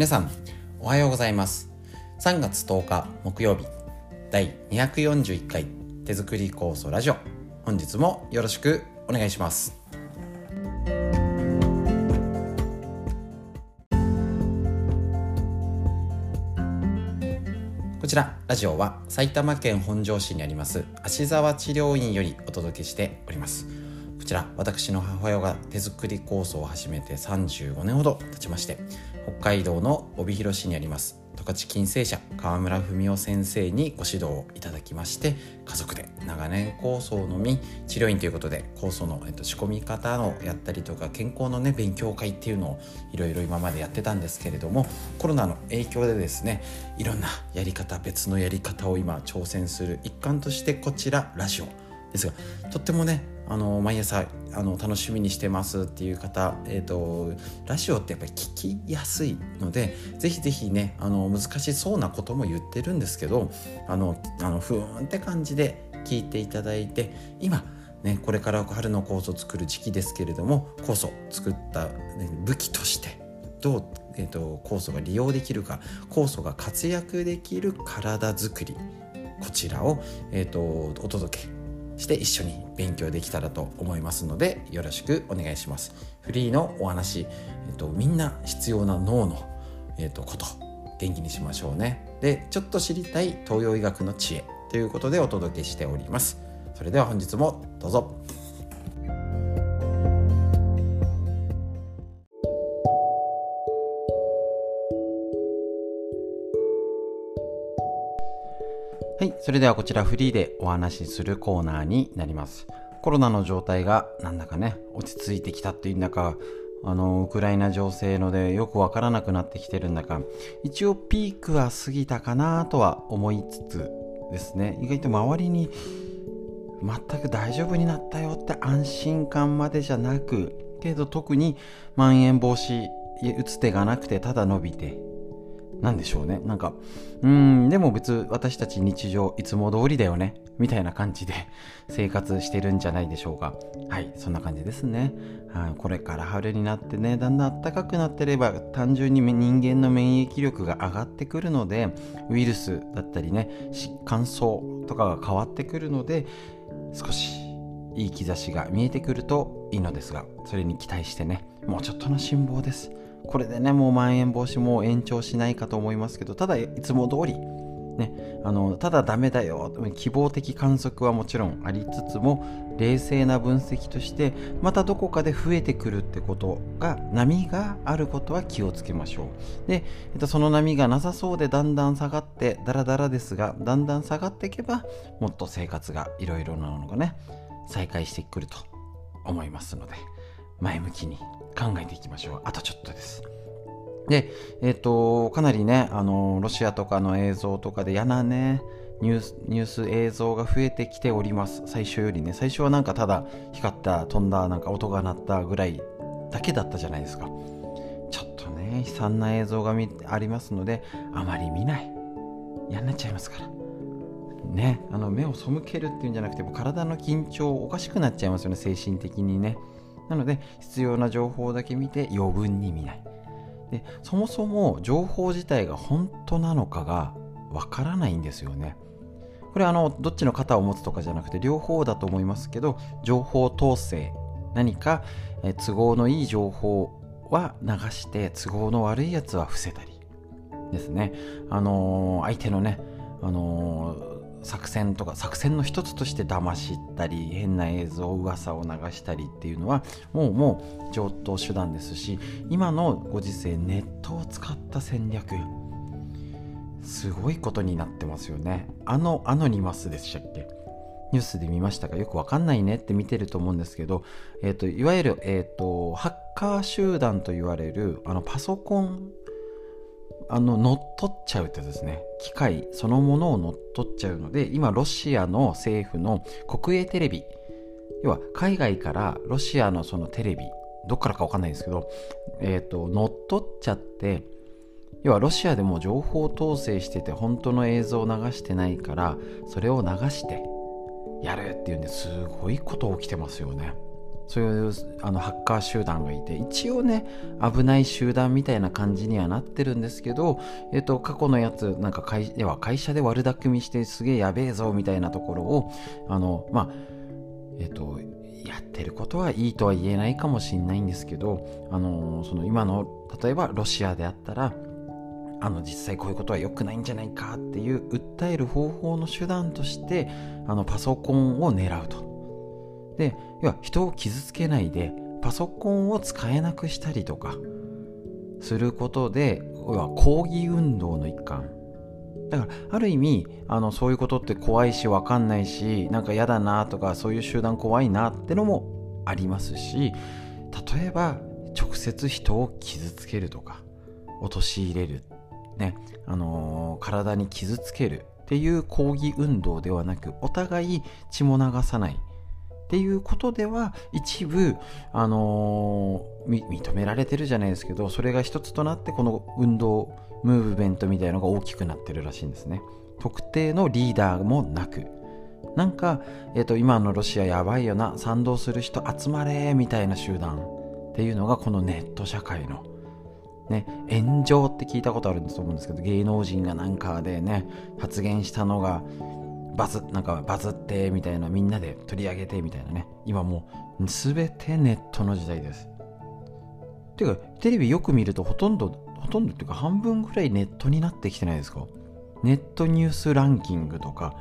皆さんおはようございます。3月10日木曜日第241回手作り酵素ラジオ。本日もよろしくお願いします。こちらラジオは埼玉県本庄市にあります芦沢治療院よりお届けしております。こちら私の母親が手作り酵素を始めて35年ほど経ちまして北海道の帯広市にあります。十勝金星社川村文夫先生にご指導をいただきまして家族で長年酵素を飲み治療院ということで酵素の、えっと、仕込み方のやったりとか健康のね勉強会っていうのをいろいろ今までやってたんですけれどもコロナの影響でですねいろんなやり方別のやり方を今挑戦する一環としてこちらラジオですがとってもねあの毎朝あの楽しみにしてますっていう方、えーと、ラジオってやっぱり聞きやすいのでぜひぜひねあの難しそうなことも言ってるんですけどあのあのふーんって感じで聞いていただいて今ね、これから春の酵素を作る時期ですけれども酵素作った、ね、武器としてどう、えーと、酵素が利用できるか酵素が活躍できる体づくりこちらを、えーとお届けして一緒に勉強できたらと思いますのでよろしくお願いします。フリーのお話、えっと、みんな必要な脳の、えっと、こと元気にしましょうね。でちょっと知りたい東洋医学の知恵ということでお届けしております。それでは本日もどうぞ。それではこちらフリーでお話しするコーナーになります。コロナの状態がなんだかね、落ち着いてきたっていうんだか、あの、ウクライナ情勢のでよくわからなくなってきてるんだか、一応ピークは過ぎたかなとは思いつつですね、意外と周りに全く大丈夫になったよって安心感までじゃなく、けど特にまん延防止打つ手がなくてただ伸びてなんでしょうね。なんか、うん、でも別私たち日常いつも通りだよね。みたいな感じで 生活してるんじゃないでしょうか。はい、そんな感じですね。はい、これから春になってね、だんだん暖かくなってれば単純に人間の免疫力が上がってくるので、ウイルスだったりね、乾燥とかが変わってくるので、少しいい兆しが見えてくるといいのですが、それに期待してね、もうちょっとの辛抱です。これでねもうまん延防止も延長しないかと思いますけどただいつも通りね、あのただダメだよ希望的観測はもちろんありつつも冷静な分析としてまたどこかで増えてくるってことが波があることは気をつけましょう。で、えっと、その波がなさそうでだんだん下がってダラダラですがだんだん下がっていけばもっと生活がいろいろなものがね再開してくると思いますので前向きに考えていきましょう。あとちょっとです。で、えっ、ー、と、かなりね、あの、ロシアとかの映像とかで嫌なね、ニュース、ニュース映像が増えてきております。最初よりね。最初はなんかただ光った、飛んだ、なんか音が鳴ったぐらいだけだったじゃないですか。ちょっとね、悲惨な映像がありますので、あまり見ない。嫌になっちゃいますから。ね、あの目を背けるっていうんじゃなくて、体の緊張おかしくなっちゃいますよね、精神的にね。なので必要な情報だけ見て余分に見ない。でそもそも情報自体が本当なのかがわからないんですよね。これあのどっちの肩を持つとかじゃなくて両方だと思いますけど情報統制何か都合のいい情報は流して都合の悪いやつは伏せたりですね。あのー、相手のねあのー作戦とか作戦の一つとして騙したり変な映像噂を流したりっていうのはもうもう上等手段ですし今のご時世ネットを使った戦略すごいことになってますよね。あのアノニマスでしたっけ？ニュースで見ましたか？よくわかんないねって見てると思うんですけど、えーと、いわゆる、えーとハッカー集団と言われるあのパソコンあの乗っ取っちゃうってですね。機械そのものを乗っ取っちゃうので今ロシアの政府の国営テレビ要は海外からロシアのそのテレビどっからか分かんないですけど、えーと、乗っ取っちゃって要はロシアでも情報統制してて本当の映像を流してないからそれを流してやるっていうんですごいこと起きてますよね。そういうあのハッカー集団がいて一応ね危ない集団みたいな感じにはなってるんですけど、えっと、過去のやつなんか会では会社で悪巧みしてすげえやべえぞみたいなところをあのまあえっとやってることはいいとは言えないかもしれないんですけどあのその今の例えばロシアであったらあの実際こういうことは良くないんじゃないかっていう訴える方法の手段としてあのパソコンを狙うと。で要は人を傷つけないでパソコンを使えなくしたりとかすることで要は抗議運動の一環。だからある意味あのそういうことって怖いし分かんないしなんか嫌だなとかそういう集団怖いなってのもありますし例えば直接人を傷つけるとか陥れる、ねあのー、体に傷つけるっていう抗議運動ではなくお互い血も流さない。っていうことでは一部、あのー、認められてるじゃないですけどそれが一つとなってこの運動ムーブメントみたいのが大きくなってるらしいんですね。特定のリーダーもなく。なんか、えーと、今のロシアやばいよな賛同する人集まれみたいな集団っていうのがこのネット社会のね、炎上って聞いたことあると思うんですけど芸能人がなんかでね発言したのがバズなんかバズってみたいなみんなで取り上げてみたいなね。今もう全てネットの時代です。ていうかテレビよく見るとほとんどほとんどっていうか半分ぐらいネットになってきてないですか？ネットニュースランキングとか。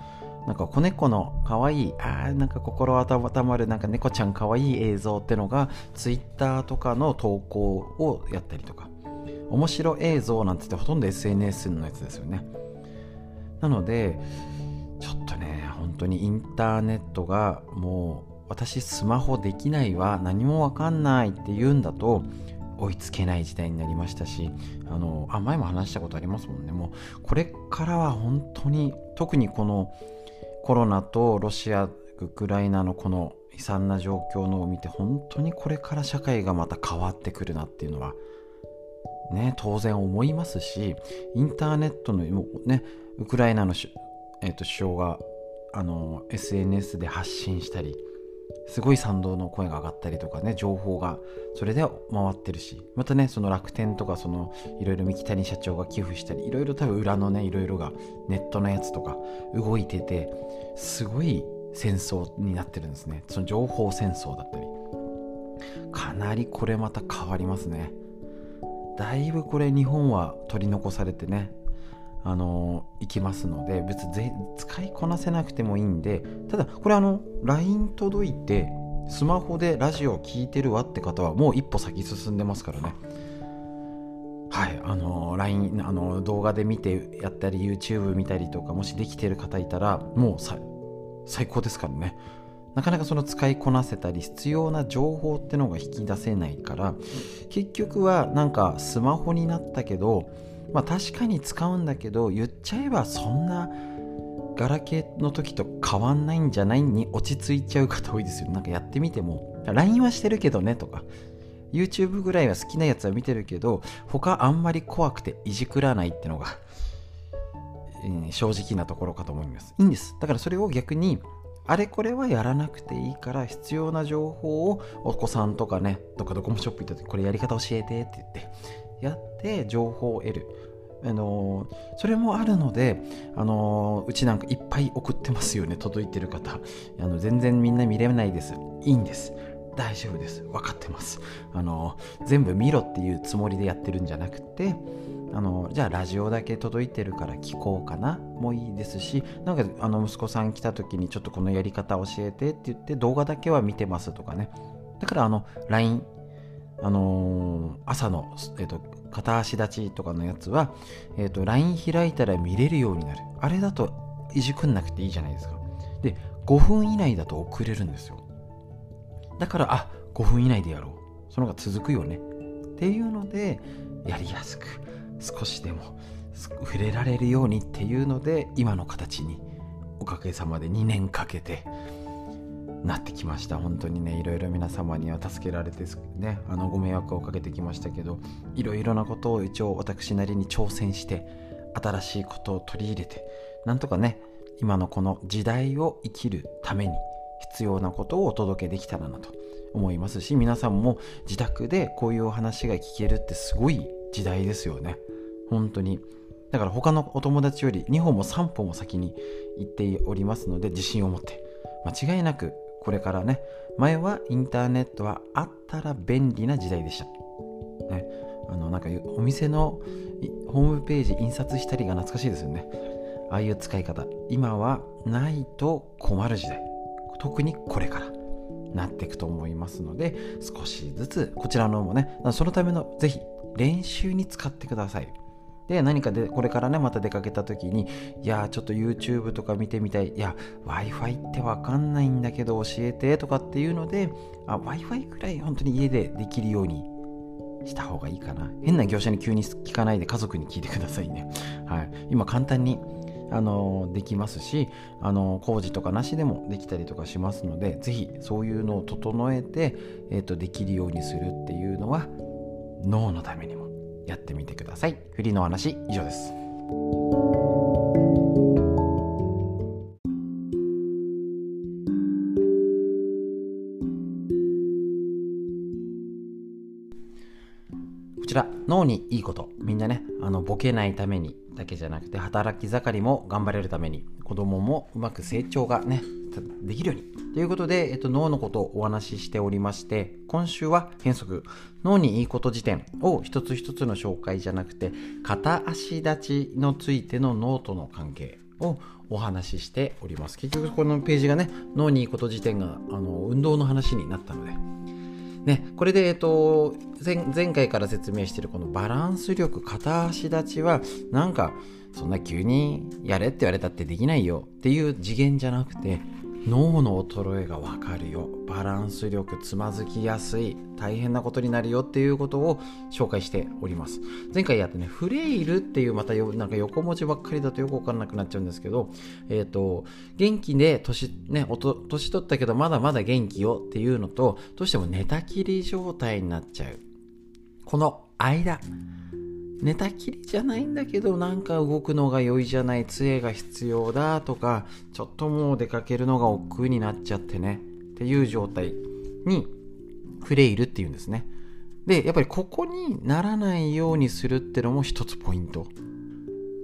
なんか子猫の可愛いあなんか心温まるなんか猫ちゃん可愛い映像ってのがツイッターとかの投稿をやったりとか。面白映像なんて言ってほとんど SNS のやつですよね。なのでちょっとね本当にインターネットがもう私スマホできないわ何もわかんないって言うんだと追いつけない時代になりましたしあのあ前も話したことありますもんね。もうこれからは本当に特にこのコロナとロシアウクライナのこの悲惨な状況のを見て本当にこれから社会がまた変わってくるなっていうのはね当然思いますしインターネットのねウクライナのえーと、首相があの SNS で発信したりすごい賛同の声が上がったりとかね情報がそれで回ってるしまたねその楽天とかそのいろいろ三木谷社長が寄付したりいろいろ多分裏のねいろいろがネットのやつとか動いててすごい戦争になってるんですね。その情報戦争だったり。かなりこれまた変わりますね。だいぶこれ日本は取り残されてねあのいきますので別に使いこなせなくてもいいんでただこれあの LINE 届いてスマホでラジオを聴いてるわって方はもう一歩先進んでますからね。はいあの LINE あの動画で見てやったり YouTube 見たりとかもしできてる方いたらもう最高ですからね。なかなかその使いこなせたり必要な情報ってのが引き出せないから結局はなんかスマホになったけどまあ確かに使うんだけど言っちゃえばそんなガラケーの時と変わんないんじゃないに落ち着いちゃう方多いですよ。なんかやってみても LINE はしてるけどねとか YouTube ぐらいは好きなやつは見てるけど他あんまり怖くていじくらないってのが、正直なところかと思います。いいんです。だからそれを逆にあれこれはやらなくていいから必要な情報をお子さんとかねどっかドコモショップ行った時これやり方教えてって言ってやって情報を得る。あのそれもあるので、あのうちなんかいっぱい送ってますよね届いてる方。あの全然みんな見れないです。いいんです。大丈夫です。分かってます。あの全部見ろっていうつもりでやってるんじゃなくてあのじゃあラジオだけ届いてるから聞こうかな。もいいですしなんかあの息子さん来た時にちょっとこのやり方教えてって言って動画だけは見てますとかね。だからあの LINE あのー、朝の、えーと、片足立ちとかのやつは、えーと、LINE 開いたら見れるようになる。あれだといじくんなくていいじゃないですか。で5分以内だと遅れるんですよ。だからあ5分以内でやろう。その方が続くよね。っていうのでやりやすく少しでも触れられるようにっていうので今の形におかげさまで2年かけてなってきました。本当にねいろいろ皆様には助けられてねあのご迷惑をかけてきましたけどいろいろなことを一応私なりに挑戦して新しいことを取り入れてなんとかね今のこの時代を生きるために必要なことをお届けできたらなと思いますし皆さんも自宅でこういうお話が聞けるってすごい時代ですよね。本当に。だから他のお友達より2歩も3歩も先に行っておりますので自信を持って間違いなくこれからね前はインターネットはあったら便利な時代でした、ね、あのなんかお店のホームページ印刷したりが懐かしいですよね。ああいう使い方。今はないと困る時代。特にこれから。なっていくと思いますので少しずつこちらのもねそのためのぜひ練習に使ってください。で何かでこれからねまた出かけた時にいやちょっと YouTube とか見てみたい。いや w i f i ってわかんないんだけど教えてとかっていうので w i f i くらい本当に家でできるようにした方がいいかな。変な業者に急に聞かないで家族に聞いてくださいね。はい。今簡単にあのできますしあの工事とかなしでもできたりとかしますので是非そういうのを整えて、えーと、できるようにするっていうのは脳のためにもやってみてください。フリーの話以上です。こちら脳にいいことみんなねあのボケないためにだけじゃなくて働き盛りも頑張れるために子供もうまく成長がねできるようにということで、えっと、脳のことをお話ししておりまして今週は変則。脳にいいこと辞典を一つ一つの紹介じゃなくて片足立ちのついての脳との関係をお話ししております。結局このページがね脳にいいこと辞典があの運動の話になったので。ね、これで、えっと前、前回から説明しているこのバランス力、片足立ちは、なんか、そんな急にやれって言われたってできないよっていう次元じゃなくて、脳の衰えがわかるよ。バランス力つまずきやすい。大変なことになるよっていうことを紹介しております。前回やってねフレイルっていうまたなんか横文字ばっかりだとよくわかんなくなっちゃうんですけどえっ、ー、と元気で年ね年取ったけどまだまだ元気よっていうのとどうしても寝たきり状態になっちゃう。この間寝たきりじゃないんだけどなんか動くのが良いじゃない杖が必要だとかちょっともう出かけるのが億劫になっちゃってね。っていう状態にフレイルっていうんですね。でやっぱりここにならないようにするってのも一つポイント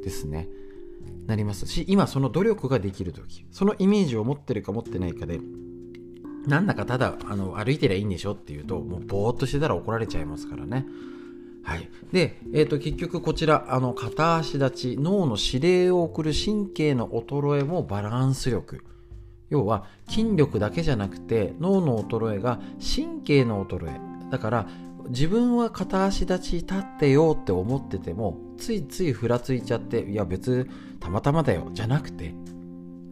ですね。なりますし今その努力ができる時そのイメージを持ってるか持ってないかでなんだかただあの歩いてりゃいいんでしょっていうともうぼーっとしてたら怒られちゃいますからね。はい、で、えーと、結局こちらあの片足立ち脳の指令を送る神経の衰えもバランス力。要は筋力だけじゃなくて脳の衰えが神経の衰え。だから自分は片足立ち立ってよって思っててもついついふらついちゃっていや別たまたまだよじゃなくて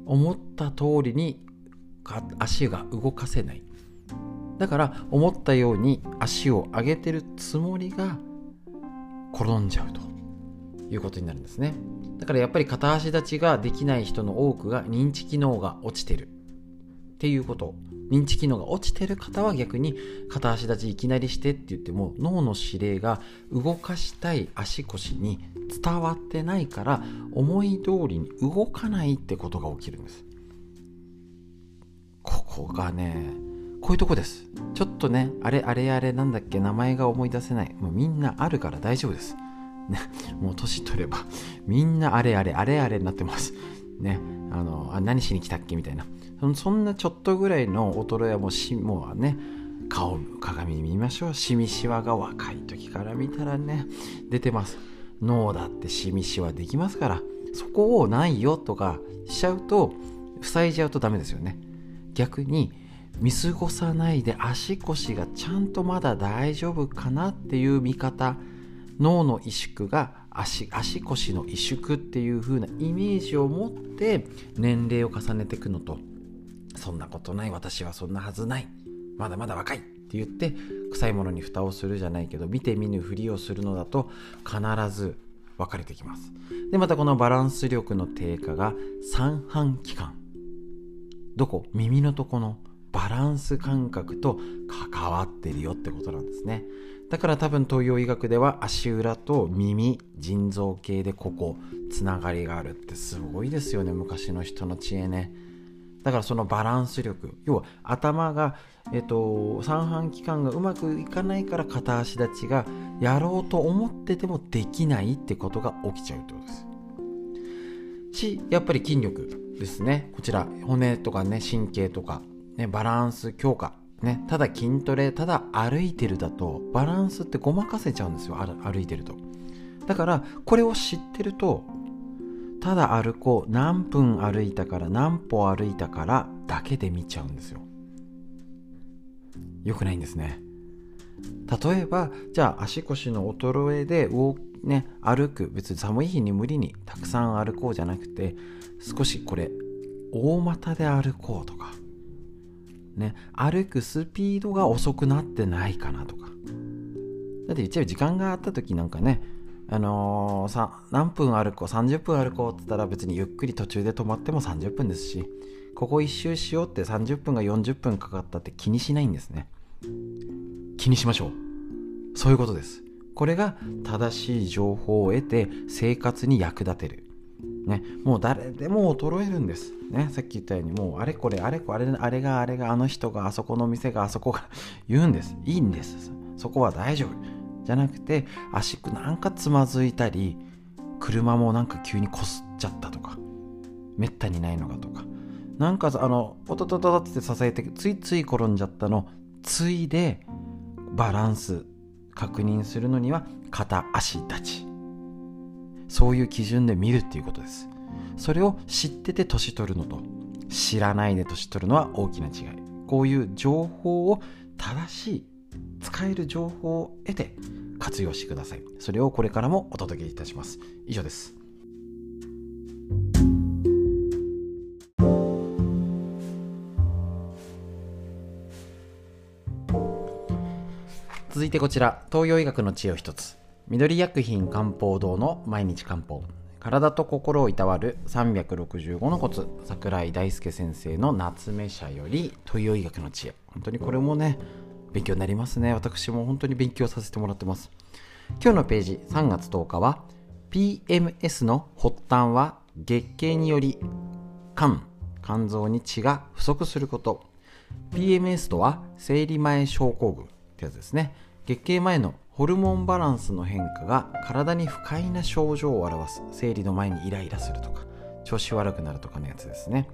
思った通りに足が動かせない。だから思ったように足を上げてるつもりが転んじゃうと。いうことになるんですね。だからやっぱり片足立ちができない人の多くが認知機能が落ちてる。っていうこと。認知機能が落ちてる方は逆に片足立ちいきなりしてって言っても脳の指令が動かしたい足腰に伝わってないから思い通りに動かないってことが起きるんです。ここがねこういうとこです。ちょっとね、あれあれあれなんだっけ、名前が思い出せない。もうみんなあるから大丈夫です。ね、もう年取れば、みんなあれあれあれあれになってます。ね、あの、あ何しに来たっけ？みたいな。そんなちょっとぐらいの衰えはもうし、もうね、顔、鏡見ましょう。シミシワが若い時から見たらね、出てます。脳だってシミシワできますから、そこをないよとかしちゃうと、塞いじゃうとダメですよね。逆に、見過ごさないで足腰がちゃんとまだ大丈夫かなっていう見方脳の萎縮が足足腰の萎縮っていう風なイメージを持って年齢を重ねていくのと。そんなことない私はそんなはずない。まだまだ若いって言って臭いものに蓋をするじゃないけど見て見ぬふりをするのだと必ず分かれてきます。でまたこのバランス力の低下が三半規管。どこ？耳のとこのバランス感覚と関わってるよってことなんですね。だから多分東洋医学では足裏と耳腎臓系でここつながりがあるってすごいですよね。昔の人の知恵ね。だからそのバランス力。要は頭が、えっと、三半規管がうまくいかないから片足立ちがやろうと思っててもできないってことが起きちゃうってことです。しやっぱり筋力ですね。こちら骨とかね神経とか、ね、バランス強化。ね、ただ筋トレただ歩いてるだとバランスってごまかせちゃうんですよ。歩いてると。だからこれを知ってるとただ歩こう何分歩いたから何歩歩いたからだけで見ちゃうんですよ。よくないんですね。例えばじゃあ足腰の衰えでね、歩く。別に寒い日に無理にたくさん歩こうじゃなくて少しこれ大股で歩こうとか。ね、歩くスピードが遅くなってないかなとか。だって言っちゃえば時間があった時なんかね、あのー、さ何分歩こう30分歩こうって言ったら別にゆっくり途中で止まっても30分ですしここ一周しようって30分が40分かかったって気にしないんですね。気にしましょう。そういうことです。これが正しい情報を得て生活に役立てる。ね、もう誰でも衰えるんです。ね、さっき言ったように、もうあれこれ、あれこれ、あれがあれが、あの人が、あそこの店が、あそこが言うんです。いいんです。そこは大丈夫。じゃなくて、足なんかつまずいたり、車もなんか急にこすっちゃったとか、めったにないのかとか、なんかあの、おとととって支えて、ついつい転んじゃったの、ついでバランス確認するのには、片足立ち。そういう基準で見るっていうことです。それを知ってて年取るのと知らないで年取るのは大きな違い。こういう情報を正しい使える情報を得て活用してください。それをこれからもお届けいたします。以上です。続いてこちら。東洋医学の知恵を一つ。緑薬品漢方堂の毎日漢方。体と心をいたわる365のコツ。桜井大輔先生の夏目社より東洋医学の知恵。本当にこれもね勉強になりますね。私も本当に勉強させてもらってます。今日のページ3月10日は PMS の発端は月経により肝。肝臓に血が不足すること。PMS とは生理前症候群ってやつですね。月経前のホルモンバランスの変化が体に不快な症状を表す生理の前にイライラするとか調子悪くなるとかのやつですね。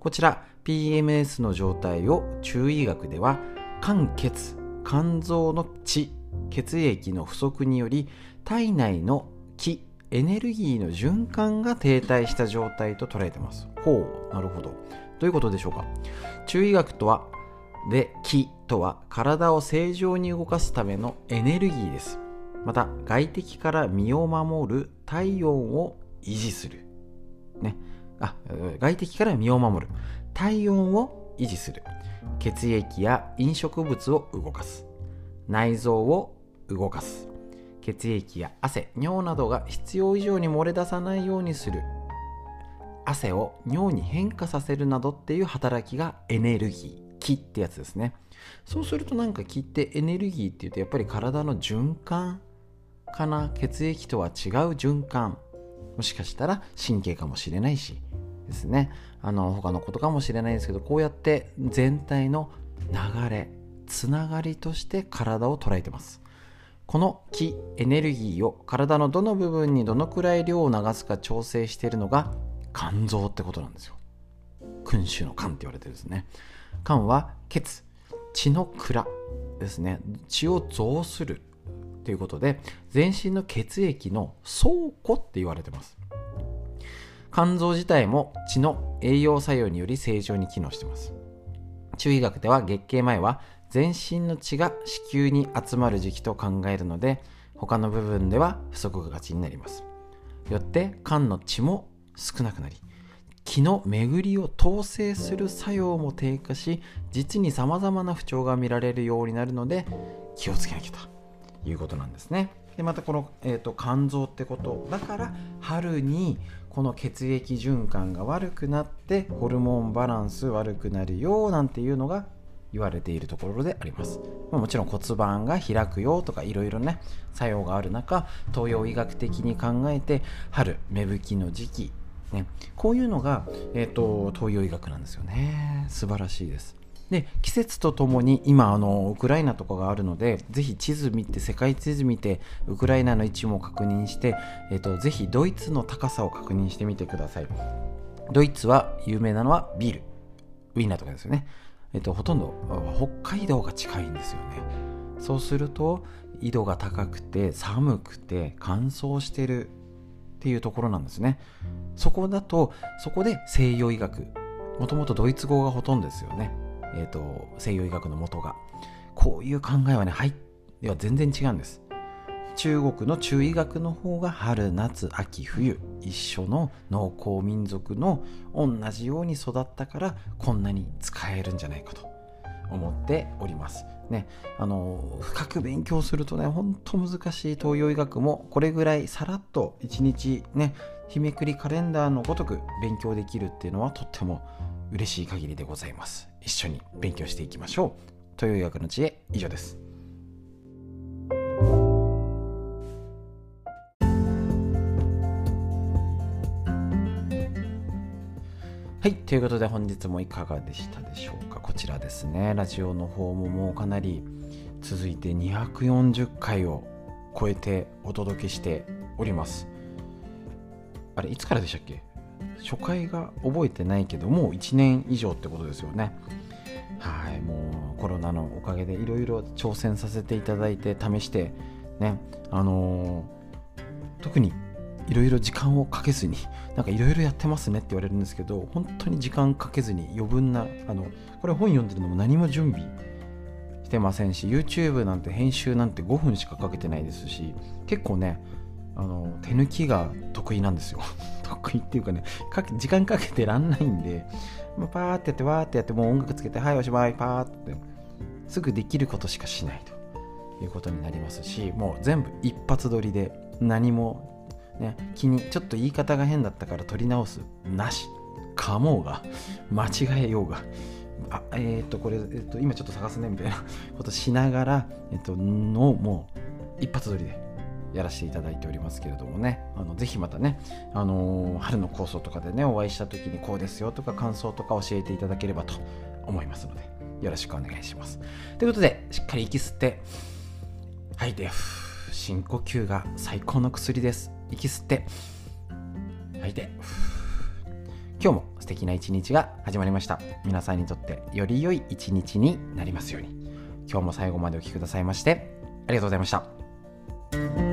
こちら PMS の状態を中医学では肝血肝臓の血血液の不足により体内の気エネルギーの循環が停滞した状態と捉えてます。ほうなるほど。どういうことでしょうか。中医学とはで気とは体を正常に動かすためのエネルギーです。また外敵から身を守る体温を維持する。ね。あ外敵から身を守る。体温を維持する。血液や飲食物を動かす。内臓を動かす。血液や汗尿などが必要以上に漏れ出さないようにする。汗を尿に変化させるなどっていう働きがエネルギー。気ってやつですね。そうするとなんか気ってエネルギーっていうとやっぱり体の循環かな？血液とは違う循環。もしかしたら神経かもしれないしですね。あの他のことかもしれないですけどこうやって全体の流れつながりとして体を捉えてます。この気エネルギーを体のどの部分にどのくらい量を流すか調整しているのが肝臓ってことなんですよ。君主の肝って言われてるんですね。肝は血。血の蔵ですね。血を増するということで全身の血液の倉庫って言われてます。肝臓自体も血の栄養作用により正常に機能してます。中医学では月経前は全身の血が子宮に集まる時期と考えるので他の部分では不足がちになります。よって肝の血も少なくなり気の巡りを統制する作用も低下し実にさまざまな不調が見られるようになるので気をつけなきゃということなんですね。でまたこの、えーと、肝臓ってことだから春にこの血液循環が悪くなってホルモンバランス悪くなるよなんていうのが言われているところであります、もちろん骨盤が開くよとかいろいろね作用がある中東洋医学的に考えて春芽吹きの時期ね、こういうのが、えーと、東洋医学なんですよね。素晴らしいです。で季節とともに今あのウクライナとかがあるのでぜひ地図見て世界地図見てウクライナの位置も確認して、えーと、ぜひドイツの高さを確認してみてください。ドイツは有名なのはビール。ウインナーとかですよね。えっ、ー、とほとんど北海道が近いんですよね。そうすると緯度が高くて寒くて乾燥してるっていうところなんですね。そこだとそこで西洋医学もともとドイツ語がほとんどですよね。えっ、ー、と西洋医学の元が。こういう考えはねはいでは全然違うんです。中国の中医学の方が春夏秋冬一緒の農耕民族の同じように育ったからこんなに使えるんじゃないかと思っております。ね、あの深く勉強するとねほんと難しい東洋医学もこれぐらいさらっと一日ね日めくりカレンダーのごとく勉強できるっていうのはとっても嬉しい限りでございます。一緒に勉強していきましょう。東洋医学の知恵以上です。はい。ということで本日もいかがでしたでしょうか。こちらですね。ラジオの方ももうかなり続いて240回を超えてお届けしております。あれ、いつからでしたっけ？初回が覚えてないけど、もう1年以上ってことですよね。はい。もうコロナのおかげでいろいろ挑戦させていただいて、試して、ね、あのー、特にいろいろ時間をかけずになんかいろいろやってますねって言われるんですけど本当に時間かけずに余分なあのこれ本読んでるのも何も準備してませんし YouTube なんて編集なんて5分しかかけてないですし結構ねあの手抜きが得意なんですよ。得意っていうかねか時間かけてらんないんで、まあ、パーってやってわーってやってもう音楽つけてはいおしまいパーってすぐできることしかしないということになりますしもう全部一発撮りで何もね、気にちょっと言い方が変だったから取り直すなしかもうが 間違えようが。あえっ、ー、とこれ、えー、と今ちょっと探すねみたいな ことしながら、えっ、ー、とのもう一発撮りでやらせていただいておりますけれどもね。あのぜひまたね、あのー、春の構想とかでねお会いした時にこうですよとか感想とか教えていただければと思いますのでよろしくお願いします。ということでしっかり息吸って吐いて深呼吸が最高の薬です。息吸って。吐いて。今日も素敵な一日が始まりました。皆さんにとってより良い一日になりますように。今日も最後までお聴きくださいましてありがとうございました。